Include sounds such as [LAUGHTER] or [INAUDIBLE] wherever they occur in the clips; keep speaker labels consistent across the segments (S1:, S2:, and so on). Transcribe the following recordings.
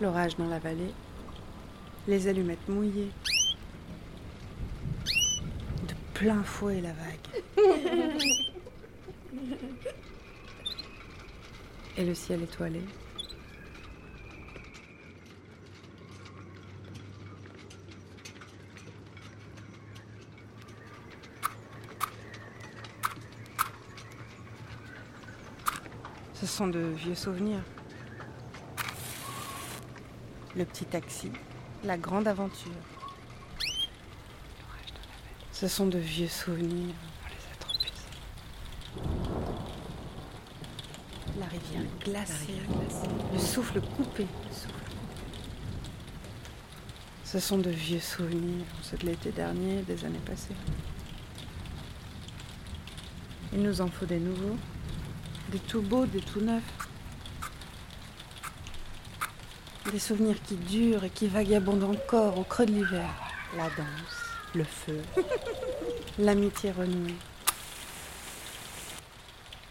S1: L'orage dans la vallée, les allumettes mouillées. De plein fouet la vague. [LAUGHS] Et le ciel étoilé. Ce sont de vieux souvenirs. Le petit taxi, la grande aventure. Ce sont de vieux souvenirs. On les a trop usés. La rivière glacée, le souffle coupé. Ce sont de vieux souvenirs, ceux de l'été dernier, des années passées. Il nous en faut des nouveaux, des tout beaux, des tout neufs. Des souvenirs qui durent et qui vagabondent encore au creux de l'hiver. La danse, le feu, [LAUGHS] l'amitié renouée,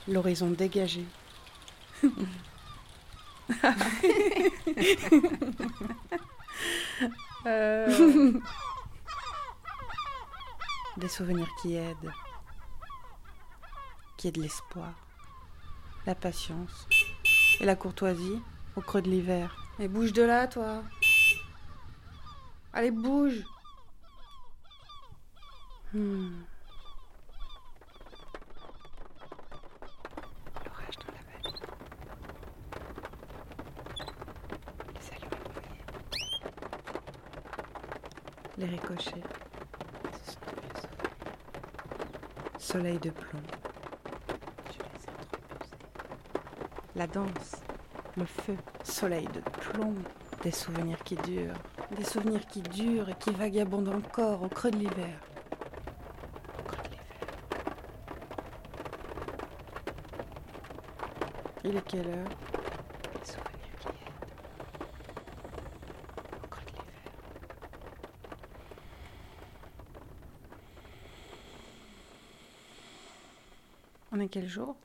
S1: l'horizon dégagé. [LAUGHS] Euh. [LAUGHS] Des souvenirs qui aident, qui aident l'espoir, la patience et la courtoisie au creux de l'hiver. Et bouge de là, toi. Allez, bouge. Hmm. L'orage dans la vallée. Les mouillées. Les ricochets. Soleil de plomb. La danse. Le feu. Soleil de plomb. Des souvenirs qui durent. Des souvenirs qui durent et qui vagabondent encore au creux de l'hiver. Il est quelle heure? Souvenirs qui. Au creux de l'hiver. On est quel jour?